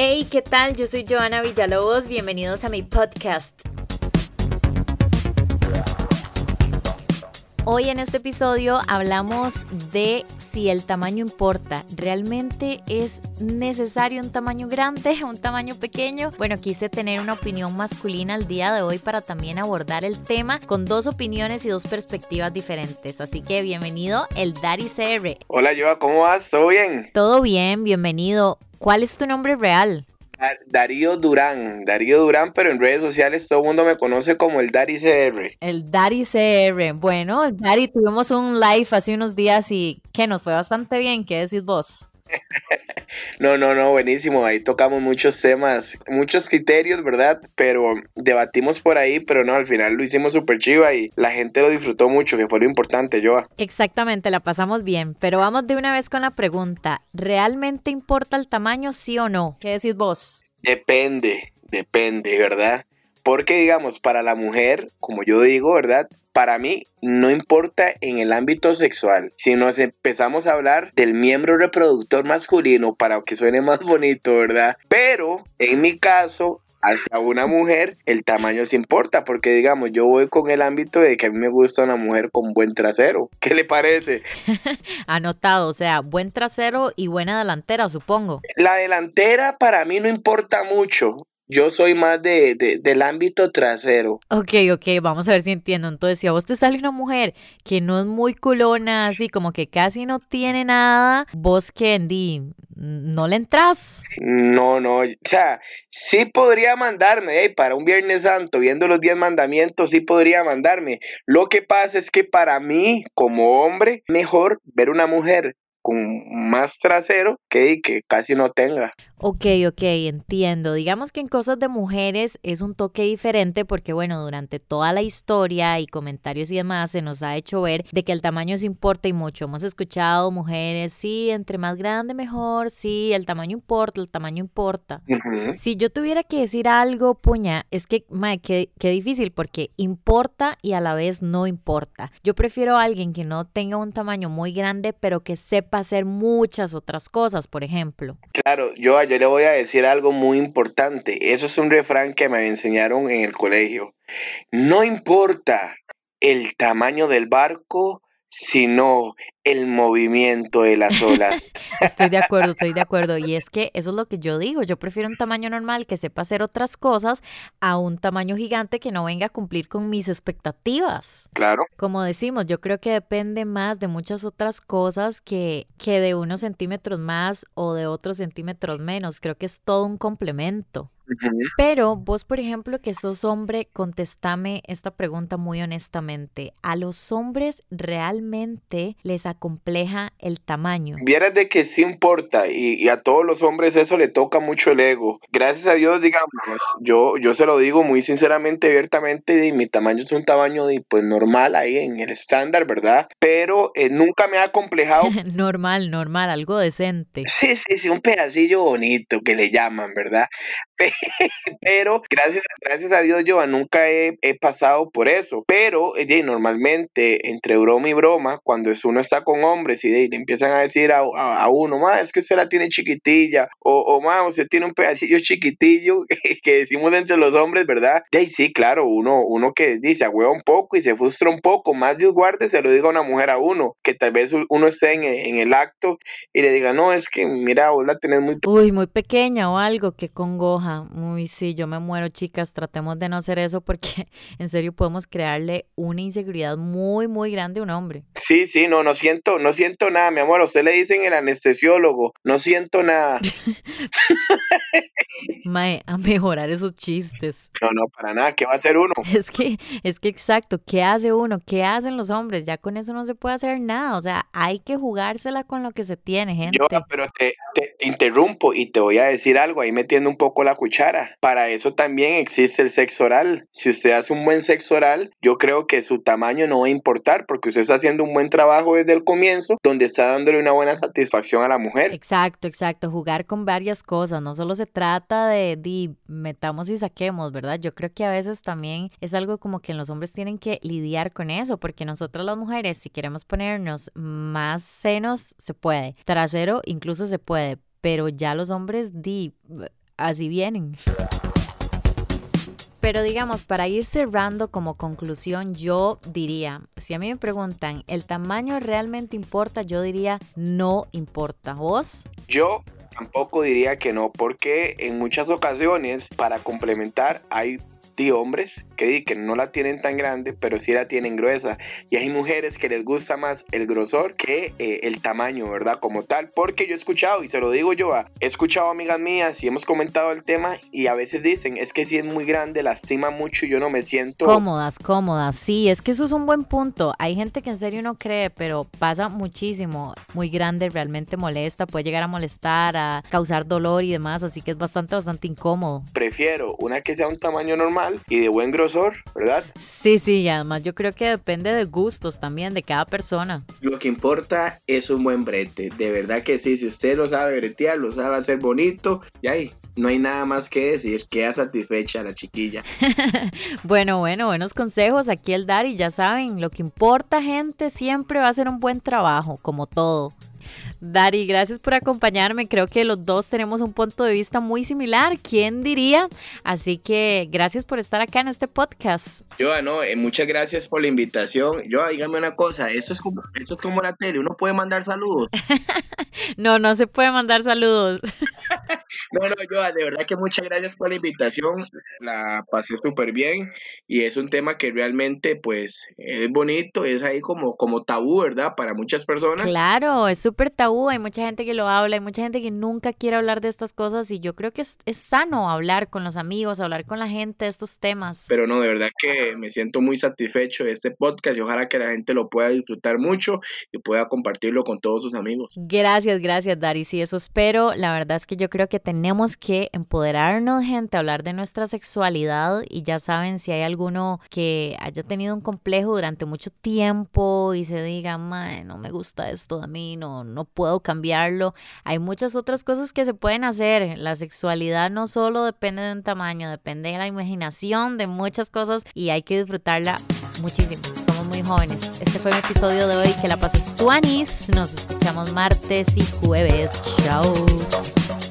Hey, ¿qué tal? Yo soy Joana Villalobos. Bienvenidos a mi podcast. Hoy en este episodio hablamos de si el tamaño importa. ¿Realmente es necesario un tamaño grande, un tamaño pequeño? Bueno, quise tener una opinión masculina el día de hoy para también abordar el tema con dos opiniones y dos perspectivas diferentes. Así que bienvenido el Daddy CR. Hola Joa, ¿cómo vas? ¿Todo bien? Todo bien, bienvenido. ¿Cuál es tu nombre real? Darío Durán, Darío Durán, pero en redes sociales todo el mundo me conoce como el Dari CR. El Dari CR. Bueno, Dari tuvimos un live hace unos días y que nos fue bastante bien. ¿Qué decís vos? No, no, no, buenísimo. Ahí tocamos muchos temas, muchos criterios, ¿verdad? Pero debatimos por ahí, pero no, al final lo hicimos súper chiva y la gente lo disfrutó mucho, que fue lo importante, Joa. Exactamente, la pasamos bien. Pero vamos de una vez con la pregunta. ¿Realmente importa el tamaño, sí o no? ¿Qué decís vos? Depende, depende, ¿verdad? Porque, digamos, para la mujer, como yo digo, ¿verdad? Para mí no importa en el ámbito sexual. Si nos empezamos a hablar del miembro reproductor masculino para que suene más bonito, ¿verdad? Pero en mi caso, hacia una mujer, el tamaño se importa, porque digamos, yo voy con el ámbito de que a mí me gusta una mujer con buen trasero. ¿Qué le parece? Anotado, o sea, buen trasero y buena delantera, supongo. La delantera para mí no importa mucho. Yo soy más de, del ámbito trasero. Ok, ok, vamos a ver si entiendo. Entonces, si a vos te sale una mujer que no es muy culona, así como que casi no tiene nada, vos, Candy, ¿no le entras? No, no, o sea, sí podría mandarme, hey, para un Viernes Santo, viendo los 10 mandamientos, sí podría mandarme. Lo que pasa es que para mí, como hombre, mejor ver una mujer con más trasero que, que casi no tenga. Ok, ok, entiendo. Digamos que en cosas de mujeres es un toque diferente porque, bueno, durante toda la historia y comentarios y demás se nos ha hecho ver de que el tamaño se importa y mucho. Hemos escuchado mujeres, sí, entre más grande mejor, sí, el tamaño importa, el tamaño importa. Si yo tuviera que decir algo, puña, es que, madre, qué, qué difícil porque importa y a la vez no importa. Yo prefiero a alguien que no tenga un tamaño muy grande, pero que sepa hacer muchas otras cosas, por ejemplo. Claro, yo yo le voy a decir algo muy importante. Eso es un refrán que me enseñaron en el colegio. No importa el tamaño del barco, sino el movimiento de las olas. estoy de acuerdo, estoy de acuerdo. Y es que eso es lo que yo digo. Yo prefiero un tamaño normal que sepa hacer otras cosas a un tamaño gigante que no venga a cumplir con mis expectativas. Claro. Como decimos, yo creo que depende más de muchas otras cosas que, que de unos centímetros más o de otros centímetros menos. Creo que es todo un complemento. Pero vos, por ejemplo, que sos hombre, contestame esta pregunta muy honestamente. ¿A los hombres realmente les acompleja el tamaño? Vieras de que sí importa y, a todos los hombres eso le toca mucho el ego. Gracias a Dios, digamos, yo, yo se lo digo muy sinceramente, abiertamente, y mi tamaño es un tamaño de, pues normal ahí en el estándar, ¿verdad? Pero eh, nunca me ha acomplejado. normal, normal, algo decente. Sí, sí, sí, un pedacillo bonito que le llaman, ¿verdad? pero gracias, gracias a Dios yo nunca he, pasado por eso. Pero oye, normalmente entre broma y broma, cuando uno está con hombres y, le empiezan a decir a, uno, más es que usted la tiene chiquitilla, o, o más usted tiene un pedacillo chiquitillo que decimos entre los hombres, ¿verdad? Y sí, claro, uno, uno que dice, agüeva un poco y se frustra un poco, más Dios guarde, se lo diga a una mujer a uno, que tal vez uno esté en, en el acto y le diga, no, es que mira, vos la tenés muy... Uy, muy pequeña o algo que congoja, muy sí, yo me muero, chicas, tratemos de no hacer eso porque en serio podemos crearle una inseguridad muy, muy grande a un hombre. Sí, sí, no, no siento, no siento nada, mi amor, a usted le dicen el anestesiólogo, no siento nada. Mae, a mejorar esos chistes. No, no, para nada, ¿qué va a hacer uno? Es que, es que exacto, ¿qué hace uno? ¿Qué hacen los hombres? Ya con eso no se puede hacer nada, o sea, hay que jugársela con lo que se tiene, gente. Yo, pero te, te interrumpo y te voy a decir algo, ahí metiendo un poco la cuchara. Para eso también existe el sexo oral. Si usted hace un buen sexo oral, yo creo que su tamaño no va a importar porque usted está haciendo un buen trabajo desde el comienzo, donde está dándole una buena satisfacción a la mujer. Exacto, exacto, jugar con varias cosas, no solo se trata de, de metamos y saquemos, ¿verdad? Yo creo que a veces también es algo como que los hombres tienen que lidiar con eso, porque nosotras las mujeres, si queremos ponernos más senos, se puede, trasero incluso se puede, pero ya los hombres di así vienen. Pero digamos, para ir cerrando como conclusión, yo diría, si a mí me preguntan, ¿el tamaño realmente importa? Yo diría, no importa. ¿Vos? Yo tampoco diría que no, porque en muchas ocasiones para complementar hay de hombres que, que no la tienen tan grande, pero sí la tienen gruesa. Y hay mujeres que les gusta más el grosor que eh, el tamaño, ¿verdad? Como tal. Porque yo he escuchado, y se lo digo yo, he escuchado amigas mías y hemos comentado el tema y a veces dicen, es que si es muy grande, lastima mucho y yo no me siento... Cómodas, cómodas. Sí, es que eso es un buen punto. Hay gente que en serio no cree, pero pasa muchísimo. Muy grande, realmente molesta, puede llegar a molestar, a causar dolor y demás, así que es bastante, bastante incómodo. Prefiero una que sea un tamaño normal y de buen grosor, ¿verdad? Sí, sí, y además yo creo que depende de gustos también de cada persona. Lo que importa es un buen brete, de verdad que sí, si usted lo sabe bretear, lo sabe hacer bonito, y ahí, no hay nada más que decir, queda satisfecha la chiquilla. bueno, bueno, buenos consejos aquí el dar y ya saben, lo que importa gente siempre va a ser un buen trabajo, como todo. Dari, gracias por acompañarme. Creo que los dos tenemos un punto de vista muy similar. ¿Quién diría? Así que gracias por estar acá en este podcast. Yo, no, eh, muchas gracias por la invitación. Yo, dígame una cosa, esto es como, esto es como la tele, uno puede mandar saludos. no, no se puede mandar saludos. no, no, yo, de verdad que muchas gracias por la invitación. La pasé súper bien y es un tema que realmente, pues, es bonito, es ahí como, como tabú, ¿verdad? Para muchas personas. Claro, es súper tabú, hay mucha gente que lo habla, hay mucha gente que nunca quiere hablar de estas cosas y yo creo que es, es sano hablar con los amigos, hablar con la gente de estos temas. Pero no, de verdad que me siento muy satisfecho de este podcast y ojalá que la gente lo pueda disfrutar mucho y pueda compartirlo con todos sus amigos. Gracias, gracias, Dari. Sí, eso espero. La verdad es que yo creo que tenemos que empoderarnos, gente, hablar de nuestra sexualidad y ya saben si hay alguno que haya tenido un complejo durante mucho tiempo y se diga, no me gusta esto de mí, no, no puedo cambiarlo. Hay muchas otras cosas que se pueden hacer. La sexualidad no solo depende de un tamaño, depende de la imaginación, de muchas cosas y hay que disfrutarla muchísimo. Somos muy jóvenes. Este fue mi episodio de hoy. Que la pases tú, Anis. Nos escuchamos martes y jueves. Chao.